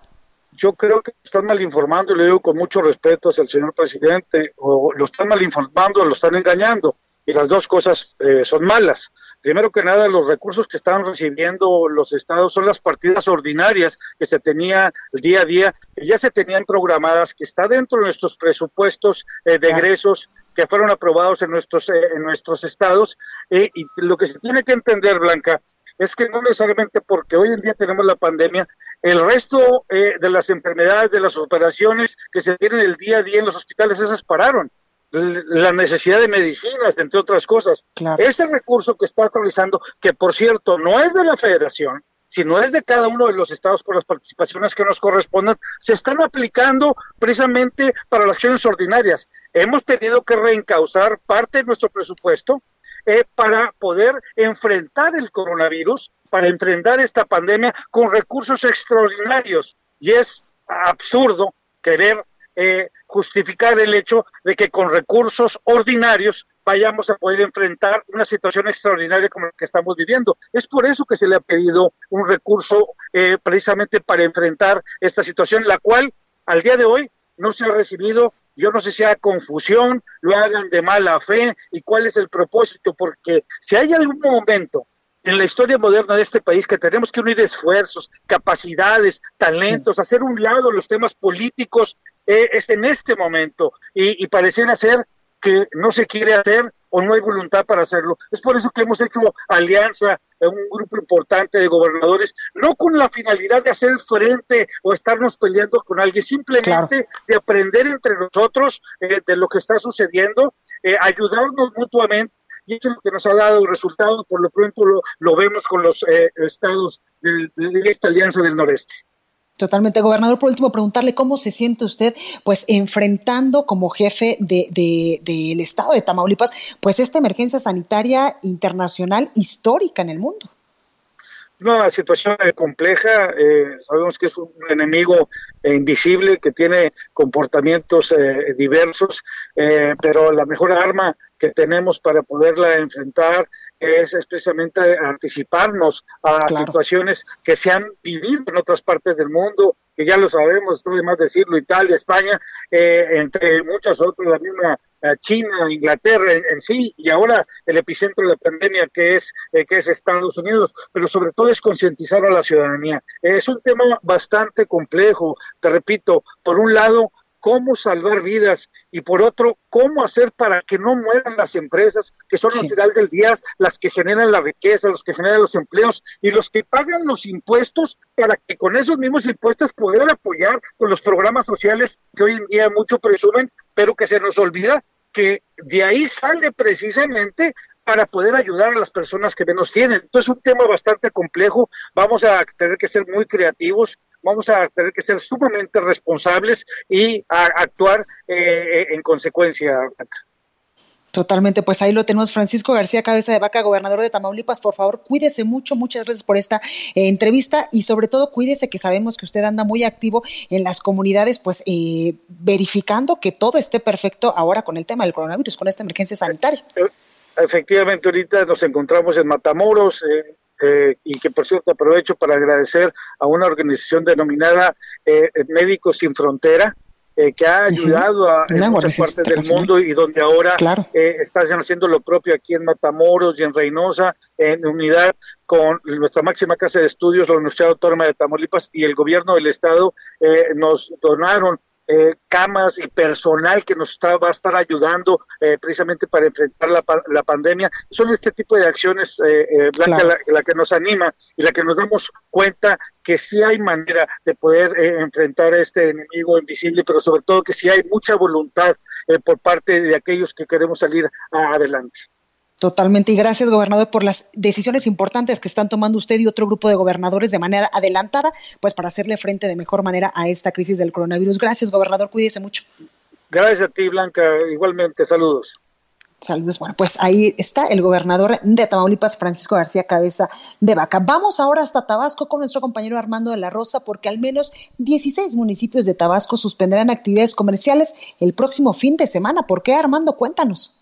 Yo creo que están mal informando, y le digo con mucho respeto hacia el señor presidente, o lo están mal informando, o lo están engañando y las dos cosas eh, son malas. Primero que nada, los recursos que están recibiendo los estados son las partidas ordinarias que se tenía el día a día, que ya se tenían programadas, que está dentro de nuestros presupuestos eh, de egresos que fueron aprobados en nuestros, eh, en nuestros estados. y lo que se tiene que entender, Blanca, es que no necesariamente porque hoy en día tenemos la pandemia, el resto de las enfermedades, de las operaciones que se tienen el día a día en los hospitales, esas pararon la necesidad de medicinas, entre otras cosas. Ese recurso que está actualizando, que por cierto no es de la federación, sino es de cada uno de los estados por las participaciones que nos corresponden, se están aplicando precisamente para las acciones ordinarias. Hemos tenido que reencauzar parte de nuestro presupuesto eh, para poder enfrentar el coronavirus, para enfrentar esta pandemia con recursos extraordinarios. Y es absurdo querer eh, justificar el hecho de que con recursos ordinarios vayamos a poder enfrentar una situación extraordinaria como la que estamos viviendo. Es por eso que se le ha pedido un recurso eh, precisamente para enfrentar esta situación, la cual al día de hoy no se ha recibido. Yo no sé si hay confusión, lo hagan de mala fe y cuál es el propósito, porque si hay algún momento en la historia moderna de este país que tenemos que unir esfuerzos, capacidades, talentos, hacer un lado los temas políticos eh, es en este momento y, y pareciera ser que no se quiere hacer o no hay voluntad para hacerlo. Es por eso que hemos hecho alianza en un grupo importante de gobernadores, no con la finalidad de hacer frente o estarnos peleando con alguien, simplemente de aprender entre nosotros eh, de lo que está sucediendo, eh, ayudarnos mutuamente. Y eso es lo que nos ha dado resultados, por lo pronto lo, vemos con los estados de esta alianza del noreste. Totalmente, gobernador. Por último, preguntarle cómo se siente usted, pues, enfrentando como jefe del de, de, estado de Tamaulipas, pues, esta emergencia sanitaria internacional histórica en el mundo. Una situación compleja, eh, sabemos que es un enemigo invisible que tiene comportamientos eh, diversos, eh, pero la mejor arma que tenemos para poderla enfrentar es especialmente anticiparnos a situaciones que se han vivido en otras partes del mundo, que ya lo sabemos, no de más decirlo, Italia, España, eh, entre muchas otras, la misma eh, China, Inglaterra en, sí, y ahora el epicentro de la pandemia que es, eh, que es Estados Unidos, pero sobre todo es concientizar a la ciudadanía. es un tema bastante complejo, te repito, por un lado, cómo salvar vidas y por otro, cómo hacer para que no mueran las empresas, que son al final del día las que generan la riqueza, los que generan los empleos y los que pagan los impuestos para que con esos mismos impuestos puedan apoyar con los programas sociales que hoy en día mucho presumen, pero que se nos olvida que de ahí sale precisamente para poder ayudar a las personas que menos tienen. Entonces es un tema bastante complejo, vamos a tener que ser muy creativos, vamos a tener que ser sumamente responsables y actuar eh, en consecuencia. Totalmente, pues ahí lo tenemos, Francisco García, cabeza de vaca, gobernador de Tamaulipas. Por favor, cuídese mucho, muchas gracias por esta eh, entrevista y sobre todo cuídese que sabemos que usted anda muy activo en las comunidades, pues eh, verificando que todo esté perfecto ahora con el tema del coronavirus, con esta emergencia sanitaria. Efectivamente, ahorita nos encontramos en Matamoros, eh, y que por cierto aprovecho para agradecer a una organización denominada eh, Médicos Sin Frontera, eh, que ha ayudado a en muchas partes del mundo y donde ahora están haciendo lo propio aquí en Matamoros y en Reynosa, en unidad con nuestra máxima casa de estudios, la Universidad Autónoma de Tamaulipas y el gobierno del estado, nos donaron eh, camas y personal que nos está, va a estar ayudando eh, precisamente para enfrentar la, la, pandemia. Son este tipo de acciones, eh, eh Blanca, la, que nos anima y la que nos damos cuenta que sí hay manera de poder enfrentar a este enemigo invisible, pero sobre todo que sí hay mucha voluntad por parte de aquellos que queremos salir adelante. Totalmente. Y gracias, gobernador, por las decisiones importantes que están tomando usted y otro grupo de gobernadores de manera adelantada, pues para hacerle frente de mejor manera a esta crisis del coronavirus. Gracias, gobernador. Cuídese mucho. Gracias a ti, Blanca. Igualmente, saludos. Saludos. Bueno, pues ahí está el gobernador de Tamaulipas, Francisco García Cabeza de Vaca. Vamos ahora hasta Tabasco con nuestro compañero Armando de la Rosa, porque al menos 16 municipios de Tabasco suspenderán actividades comerciales el próximo fin de semana. ¿Por qué, Armando? Cuéntanos.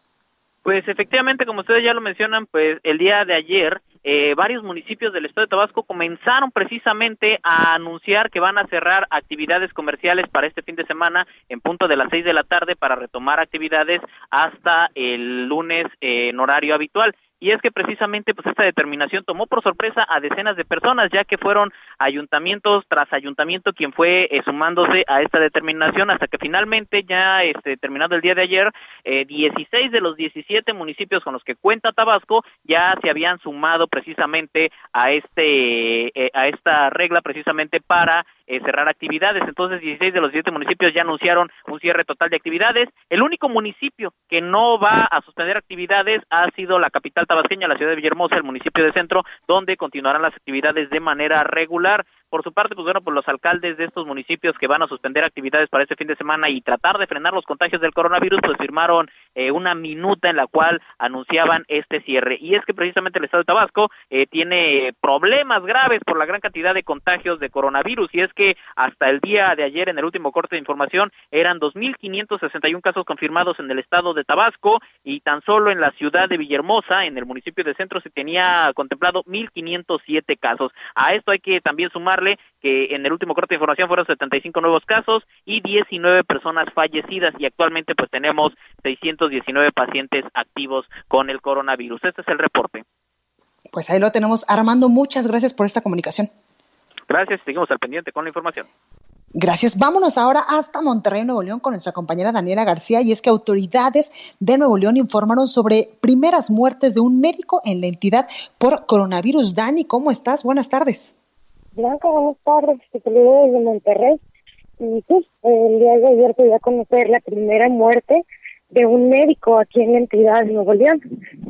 Pues efectivamente, como ustedes ya lo mencionan, pues el día de ayer eh, varios municipios del estado de Tabasco comenzaron precisamente a anunciar que van a cerrar actividades comerciales para este fin de semana en punto de las seis de la tarde para retomar actividades hasta el lunes eh, en horario habitual y es que precisamente pues esta determinación tomó por sorpresa a decenas de personas ya que fueron ayuntamientos tras ayuntamiento quien fue eh, sumándose a esta determinación hasta que finalmente ya este terminado el día de ayer eh, 16 de los 17 municipios con los que cuenta Tabasco ya se habían sumado precisamente a este eh, a esta regla precisamente para eh, cerrar actividades. Entonces, 16 de los 17 municipios ya anunciaron un cierre total de actividades. El único municipio que no va a suspender actividades ha sido la capital tabasqueña, la ciudad de Villahermosa, el municipio de Centro, donde continuarán las actividades de manera regular. Por su parte, pues bueno, pues los alcaldes de estos municipios que van a suspender actividades para este fin de semana y tratar de frenar los contagios del coronavirus, pues firmaron eh, una minuta en la cual anunciaban este cierre. Y es que precisamente el estado de Tabasco eh, tiene problemas graves por la gran cantidad de contagios de coronavirus y es que hasta el día de ayer, en el último corte de información, eran 2.561 casos confirmados en el estado de Tabasco y tan solo en la ciudad de Villahermosa, en el municipio de Centro, se tenía contemplado 1.507 casos. A esto hay que también sumar que en el último corte de información fueron 75 nuevos casos y 19 personas fallecidas y actualmente pues tenemos 619 pacientes activos con el coronavirus. Este es el reporte. Pues ahí lo tenemos. Armando, muchas gracias por esta comunicación. Gracias, seguimos al pendiente con la información. Gracias. Vámonos ahora hasta Monterrey, Nuevo León, con nuestra compañera Daniela García. Y es que autoridades de Nuevo León informaron sobre primeras muertes de un médico en la entidad por coronavirus. Dani, ¿cómo estás? Buenas tardes. Blanca, buenas tardes. Te saludo desde Monterrey. Y sí, el día de ayer pude conocer la primera muerte de un médico aquí en la entidad de Nuevo León.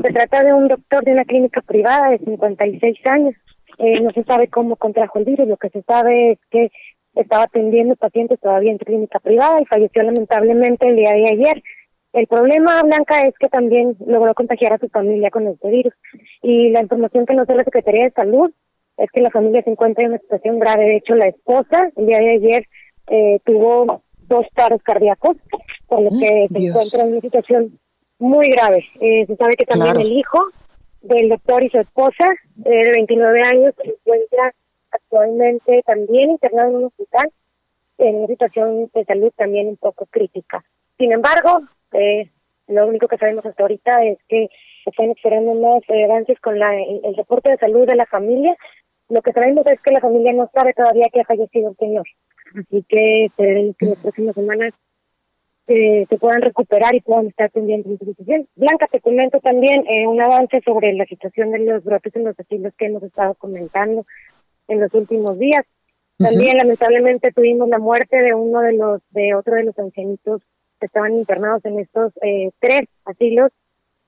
Se trata de un doctor de una clínica privada de 56 años. Eh, no se sabe cómo contrajo el virus, lo que se sabe es que estaba atendiendo pacientes todavía en clínica privada y falleció lamentablemente el día de ayer. El problema, Blanca, es que también logró contagiar a su familia con este virus. Y la información que nos da la Secretaría de Salud es que la familia se encuentra en una situación grave. De hecho, la esposa el día de ayer eh, tuvo dos paros cardíacos, con lo que se encuentra en una situación muy grave. Eh, se sabe que también el hijo del doctor y su esposa, eh, de 29 años, se encuentra actualmente también internado en un hospital, en una situación de salud también un poco crítica. Sin embargo, eh, lo único que sabemos hasta ahorita es que están esperando más avances con la, el reporte de salud de la familia lo que sabemos es que la familia no sabe todavía que ha fallecido el señor. Así que esperemos que las próximas semanas eh, se puedan recuperar y puedan estar pendientes de su situación. Blanca, te comento también eh, un avance sobre la situación de los brotes en los asilos que hemos estado comentando en los últimos días. También, lamentablemente, tuvimos la muerte de uno de los, de otro de los ancianitos que estaban internados en estos eh, tres asilos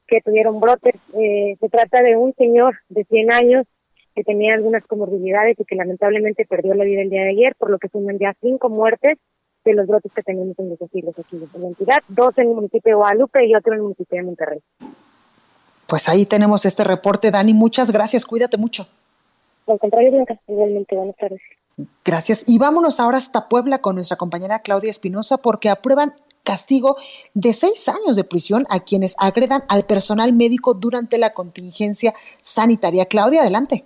que tuvieron brotes. Eh, se trata de un señor de 100 años que tenía algunas comorbilidades y que lamentablemente perdió la vida el día de ayer, por lo que suman ya cinco muertes de los brotes que tenemos en los asilos aquí en la entidad, dos en el municipio de Guadalupe y otro en el municipio de Monterrey. Pues ahí tenemos este reporte, Dani. Muchas gracias, cuídate mucho. Al contrario, igualmente, buenas tardes. Gracias. Y vámonos ahora hasta Puebla con nuestra compañera Claudia Espinosa porque aprueban castigo de seis años de prisión a quienes agredan al personal médico durante la contingencia sanitaria. Claudia, adelante.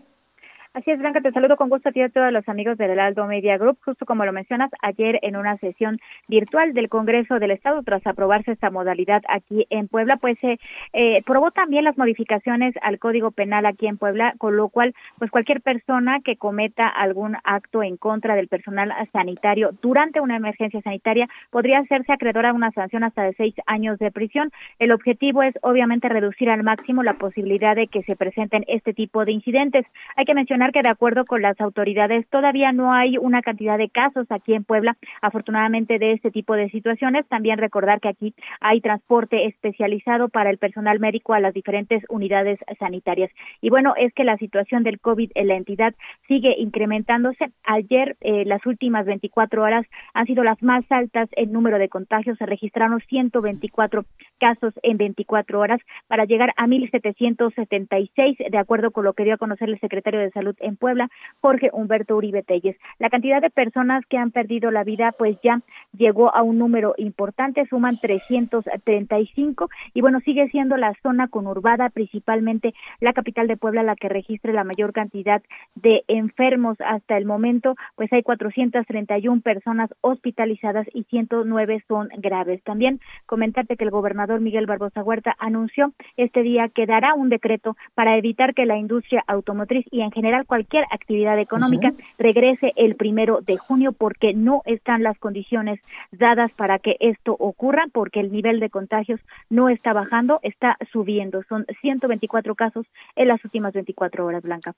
Así es, Blanca, te saludo con gusto a ti y a todos los amigos del Aldo Media Group. Justo como lo mencionas, ayer en una sesión virtual del Congreso del Estado, tras aprobarse esta modalidad aquí en Puebla, pues se eh, probó también las modificaciones al Código Penal aquí en Puebla, con lo cual, pues cualquier persona que cometa algún acto en contra del personal sanitario durante una emergencia sanitaria podría hacerse acreedora a una sanción hasta de seis años de prisión. El objetivo es, obviamente, reducir al máximo la posibilidad de que se presenten este tipo de incidentes. Hay que mencionar que de acuerdo con las autoridades todavía no hay una cantidad de casos aquí en Puebla, afortunadamente de este tipo de situaciones. También recordar que aquí hay transporte especializado para el personal médico a las diferentes unidades sanitarias. Y bueno, es que la situación del COVID en la entidad sigue incrementándose. Ayer, eh, las últimas 24 horas han sido las más altas en número de contagios. Se registraron 124 casos en 24 horas para llegar a 1.776, de acuerdo con lo que dio a conocer el secretario de Salud En Puebla, Jorge Humberto Uribe Telles. La cantidad de personas que han perdido la vida pues ya llegó a un número importante, suman 335 y bueno, sigue siendo la zona conurbada, principalmente la capital de Puebla la que registre la mayor cantidad de enfermos hasta el momento, pues hay 431 personas hospitalizadas y 109 son graves. También comentarte que el gobernador Miguel Barbosa Huerta anunció este día que dará un decreto para evitar que la industria automotriz y en general cualquier actividad económica regrese el primero de junio porque no están las condiciones dadas para que esto ocurra porque el nivel de contagios no está bajando, está subiendo. Son 124 casos en las últimas 24 horas, Blanca.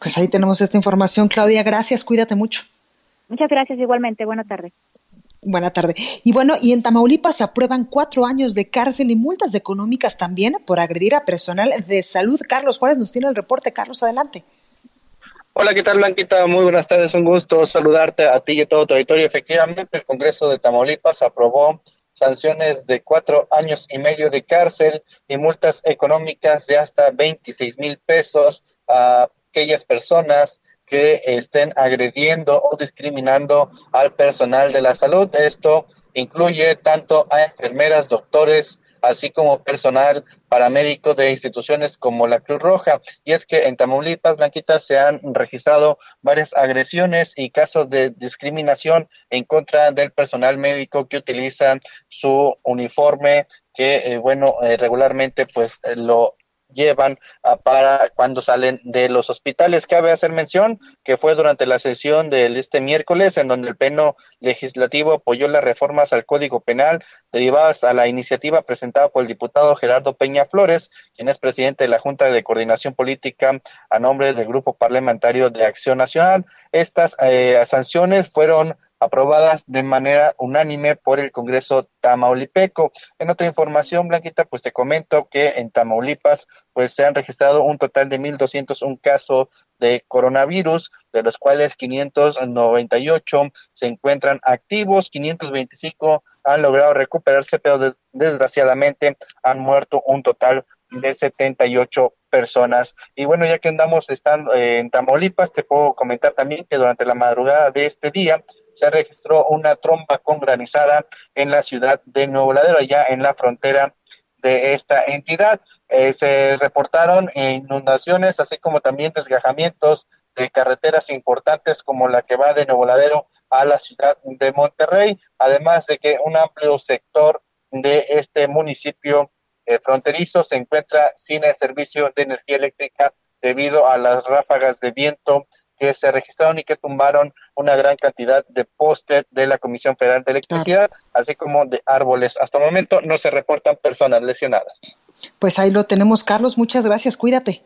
Pues ahí tenemos esta información. Claudia, gracias, cuídate mucho. Muchas gracias igualmente. Buenas tardes. Buena tarde. Y bueno, y en Tamaulipas se aprueban cuatro años de cárcel y multas económicas también por agredir a personal de salud. Carlos Juárez nos tiene el reporte. Carlos, adelante. Hola, ¿qué tal, Blanquita? Muy buenas tardes. Un gusto saludarte a ti y a todo tu auditorio. Efectivamente, el Congreso de Tamaulipas aprobó sanciones de cuatro años y medio de cárcel y multas económicas de hasta 26 mil pesos a aquellas personas que estén agrediendo o discriminando al personal de la salud. Esto incluye tanto a enfermeras, doctores, así como personal paramédico de instituciones como la Cruz Roja. Y es que en Tamaulipas, Blanquita, se han registrado varias agresiones y casos de discriminación en contra del personal médico que utiliza su uniforme que, eh, bueno, eh, regularmente pues eh, lo llevan para cuando salen de los hospitales. Cabe hacer mención que fue durante la sesión del este miércoles en donde el Pleno Legislativo apoyó las reformas al Código Penal derivadas a la iniciativa presentada por el diputado Gerardo Peña Flores, quien es presidente de la Junta de Coordinación Política a nombre del Grupo Parlamentario de Acción Nacional. Estas eh, sanciones fueron aprobadas de manera unánime por el Congreso Tamaulipeco. En otra información, Blanquita, pues te comento que en Tamaulipas pues se han registrado un total de 1.201 casos de coronavirus, de los cuales 598 se encuentran activos, 525 han logrado recuperarse, pero desgraciadamente han muerto un total de 78 personas. Y bueno, ya que andamos estando en Tamaulipas, te puedo comentar también que durante la madrugada de este día se registró una tromba con granizada en la ciudad de Nuevo Ladero, allá en la frontera de esta entidad. Eh, se reportaron inundaciones, así como también desgajamientos de carreteras importantes como la que va de Nuevo Ladero a la ciudad de Monterrey, además de que un amplio sector de este municipio eh, fronterizo se encuentra sin el servicio de energía eléctrica debido a las ráfagas de viento que se registraron y que tumbaron una gran cantidad de postes de la Comisión Federal de Electricidad, así como de árboles. Hasta el momento no se reportan personas lesionadas. Pues ahí lo tenemos, Carlos. Muchas gracias. Cuídate.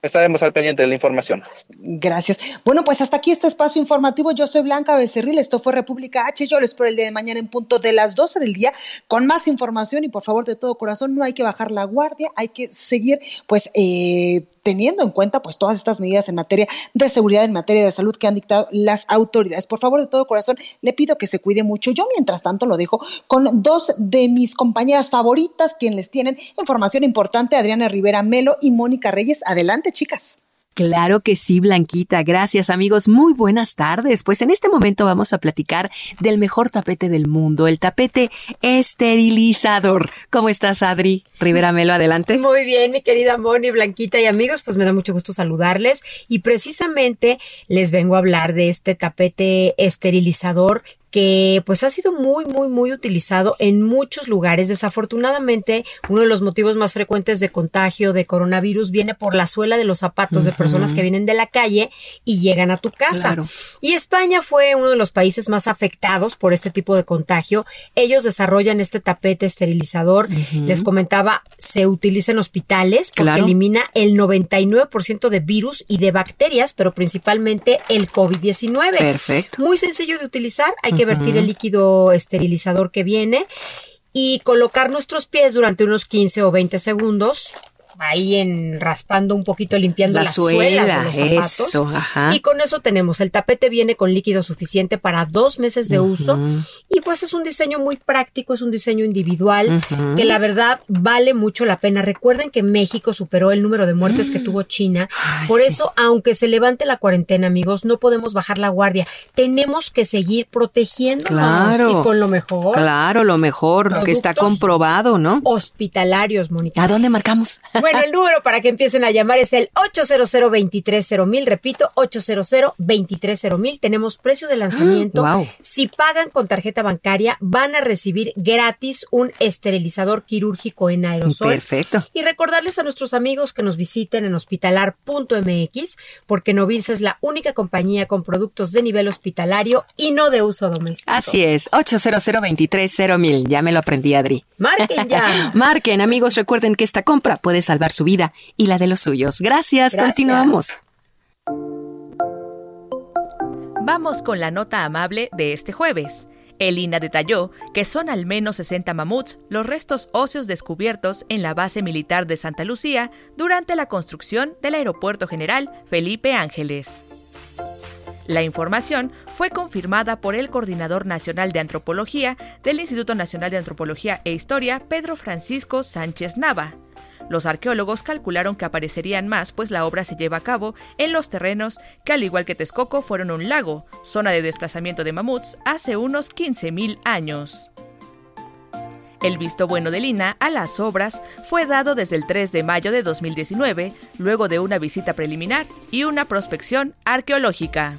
Estaremos al pendiente de la información. Gracias. Bueno, pues hasta aquí este espacio informativo. Yo soy Blanca Becerril, esto fue República H. Yo les espero el día de mañana en punto de las 12 del día con más información y por favor de todo corazón no hay que bajar la guardia, hay que seguir pues eh, teniendo en cuenta pues todas estas medidas en materia de seguridad, en materia de salud que han dictado las autoridades. Por favor, de todo corazón, le pido que se cuide mucho. Yo, mientras tanto, lo dejo con dos de mis compañeras favoritas, quienes les tienen información importante, Adriana Rivera Melo y Mónica Reyes. Adelante, chicas. Claro que sí, Blanquita. Gracias, amigos. Muy buenas tardes. Pues en este momento vamos a platicar del mejor tapete del mundo, el tapete esterilizador. ¿Cómo estás, Adri? Rivera Melo, adelante. Muy bien, mi querida Moni, Blanquita y amigos, pues me da mucho gusto saludarles y precisamente les vengo a hablar de este tapete esterilizador que pues ha sido muy, muy, muy utilizado en muchos lugares. Desafortunadamente, uno de los motivos más frecuentes de contagio de coronavirus viene por la suela de los zapatos de personas que vienen de la calle y llegan a tu casa. Y España fue uno de los países más afectados por este tipo de contagio. Ellos desarrollan este tapete esterilizador. Les comentaba, se utiliza en hospitales porque elimina el 99% de virus y de bacterias, pero principalmente el COVID-19. Perfecto. Muy sencillo de utilizar. Hay que vertir el líquido esterilizador que viene y colocar nuestros pies durante unos 15 o 20 segundos ahí en raspando un poquito, limpiando la las suela, suelas de los zapatos. Y con eso tenemos, el tapete viene con líquido suficiente para dos meses de uso y pues es un diseño muy práctico, es un diseño individual que la verdad vale mucho la pena. Recuerden que México superó el número de muertes que mm. tuvo China. Por eso, aunque se levante la cuarentena, amigos, no podemos bajar la guardia. Tenemos que seguir protegiéndonos y con lo mejor. Claro, lo mejor que está comprobado, ¿no? Hospitalarios, Mónica. ¿A dónde marcamos? Bueno, el número para que empiecen a llamar es el 800 mil repito, 800 mil Tenemos precio de lanzamiento. Si pagan con tarjeta bancaria, van a recibir gratis un esterilizador quirúrgico en aerosol. Perfecto. Y recordarles a nuestros amigos que nos visiten en hospitalar.mx, porque Novilsa es la única compañía con productos de nivel hospitalario y no de uso doméstico. Así es, 800 mil Ya me lo aprendí, Adri. Marquen ya. Marquen, amigos, recuerden que esta compra puede salvar su vida y la de los suyos. Gracias, Gracias. continuamos. Vamos con la nota amable de este jueves. El INA detalló que son al menos 60 mamuts los restos óseos descubiertos en la base militar de Santa Lucía durante la construcción del Aeropuerto General Felipe Ángeles. La información fue confirmada por el Coordinador Nacional de Antropología del Instituto Nacional de Antropología e Historia, Pedro Francisco Sánchez Nava. Los arqueólogos calcularon que aparecerían más, pues la obra se lleva a cabo en los terrenos que, al igual que Texcoco, fueron un lago, zona de desplazamiento de mamuts, hace unos 15.000 años. El visto bueno de Lina a las obras fue dado desde el 3 de mayo de 2019, luego de una visita preliminar y una prospección arqueológica.